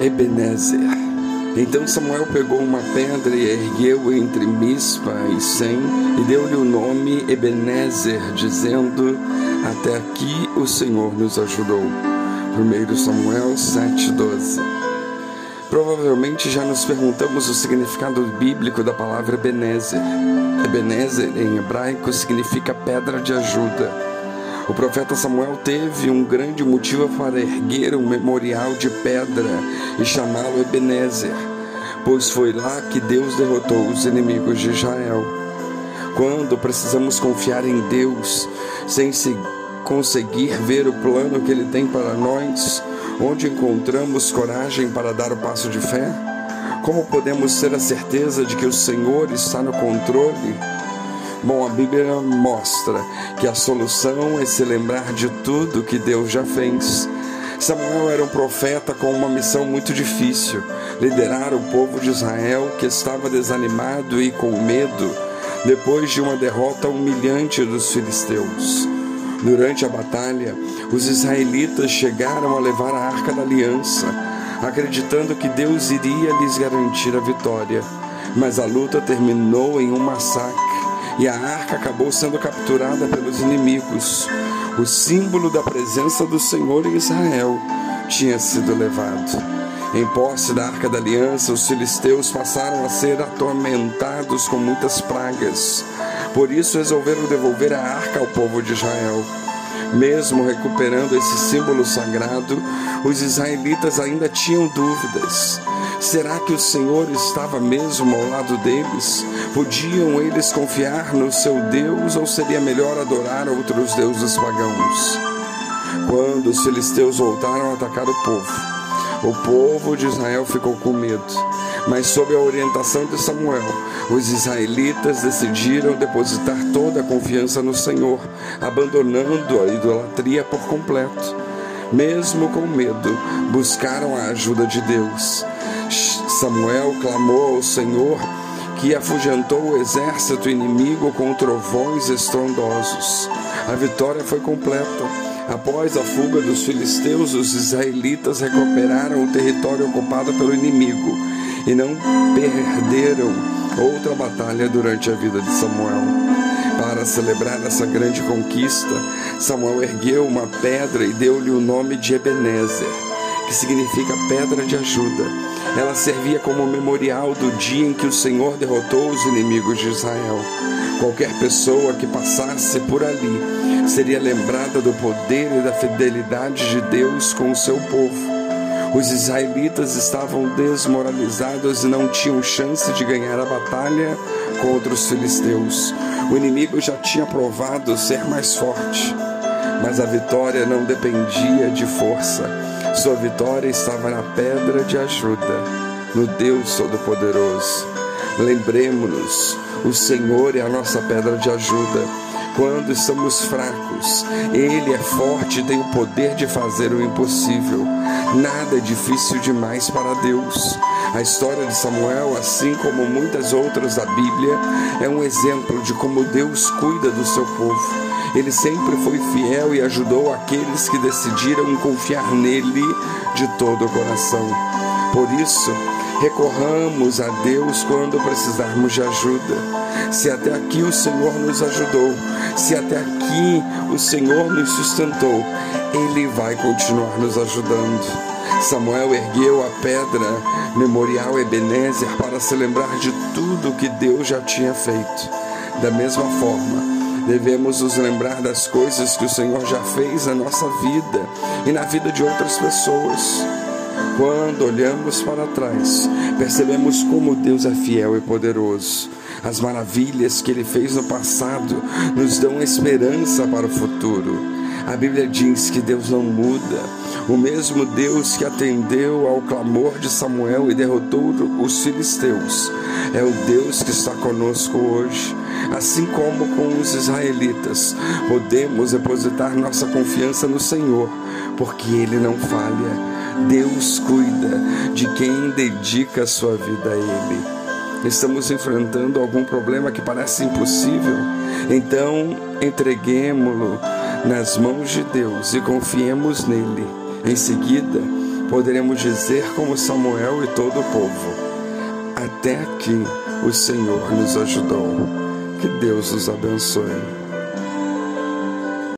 Ebenezer. Então Samuel pegou uma pedra e ergueu entre Mispa e Sem e deu-lhe o nome Ebenezer, dizendo: Até aqui o Senhor nos ajudou. 1 Samuel 7,12 Provavelmente já nos perguntamos o significado bíblico da palavra Ebenezer. Ebenezer, em hebraico, significa pedra de ajuda. O profeta Samuel teve um grande motivo para erguer um memorial de pedra e chamá-lo Ebenezer, pois foi lá que Deus derrotou os inimigos de Israel. Quando precisamos confiar em Deus sem se conseguir ver o plano que Ele tem para nós, onde encontramos coragem para dar o passo de fé? Como podemos ter a certeza de que o Senhor está no controle? Bom, a Bíblia mostra que a solução é se lembrar de tudo que Deus já fez. Samuel era um profeta com uma missão muito difícil: liderar o povo de Israel que estava desanimado e com medo depois de uma derrota humilhante dos filisteus. Durante a batalha, os israelitas chegaram a levar a arca da aliança, acreditando que Deus iria lhes garantir a vitória. Mas a luta terminou em um massacre e a arca acabou sendo capturada pelos inimigos. O símbolo da presença do Senhor em Israel tinha sido levado. Em posse da arca da aliança, os filisteus passaram a ser atormentados com muitas pragas. Por isso resolveram devolver a arca ao povo de Israel. Mesmo recuperando esse símbolo sagrado, os israelitas ainda tinham dúvidas. Será que o Senhor estava mesmo ao lado deles? Podiam eles confiar no seu Deus ou seria melhor adorar outros deuses pagãos? Quando os filisteus voltaram a atacar o povo, o povo de Israel ficou com medo. Mas, sob a orientação de Samuel, os israelitas decidiram depositar toda a confiança no Senhor, abandonando a idolatria por completo. Mesmo com medo, buscaram a ajuda de Deus. Samuel clamou ao Senhor que afugentou o exército inimigo com trovões estrondosos. A vitória foi completa. Após a fuga dos filisteus, os israelitas recuperaram o território ocupado pelo inimigo e não perderam outra batalha durante a vida de Samuel. Para celebrar essa grande conquista, Samuel ergueu uma pedra e deu-lhe o nome de Ebenezer, que significa pedra de ajuda. Ela servia como memorial do dia em que o Senhor derrotou os inimigos de Israel. Qualquer pessoa que passasse por ali seria lembrada do poder e da fidelidade de Deus com o seu povo. Os israelitas estavam desmoralizados e não tinham chance de ganhar a batalha contra os filisteus. O inimigo já tinha provado ser mais forte, mas a vitória não dependia de força. Sua vitória estava na pedra de ajuda, no Deus Todo-Poderoso. Lembremos-nos, o Senhor é a nossa pedra de ajuda quando estamos fracos. Ele é forte e tem o poder de fazer o impossível. Nada é difícil demais para Deus. A história de Samuel, assim como muitas outras da Bíblia, é um exemplo de como Deus cuida do seu povo. Ele sempre foi fiel e ajudou aqueles que decidiram confiar nele de todo o coração. Por isso, recorramos a Deus quando precisarmos de ajuda. Se até aqui o Senhor nos ajudou, se até aqui o Senhor nos sustentou, Ele vai continuar nos ajudando. Samuel ergueu a pedra memorial Ebenezer para se lembrar de tudo que Deus já tinha feito. Da mesma forma, devemos nos lembrar das coisas que o Senhor já fez na nossa vida e na vida de outras pessoas. Quando olhamos para trás, percebemos como Deus é fiel e poderoso. As maravilhas que ele fez no passado nos dão esperança para o futuro. A Bíblia diz que Deus não muda. O mesmo Deus que atendeu ao clamor de Samuel e derrotou os filisteus é o Deus que está conosco hoje. Assim como com os israelitas, podemos depositar nossa confiança no Senhor, porque Ele não falha. Deus cuida de quem dedica a sua vida a Ele estamos enfrentando algum problema que parece impossível, então entreguemo-lo nas mãos de Deus e confiemos nele. Em seguida, poderemos dizer como Samuel e todo o povo: Até aqui o Senhor nos ajudou. Que Deus os abençoe.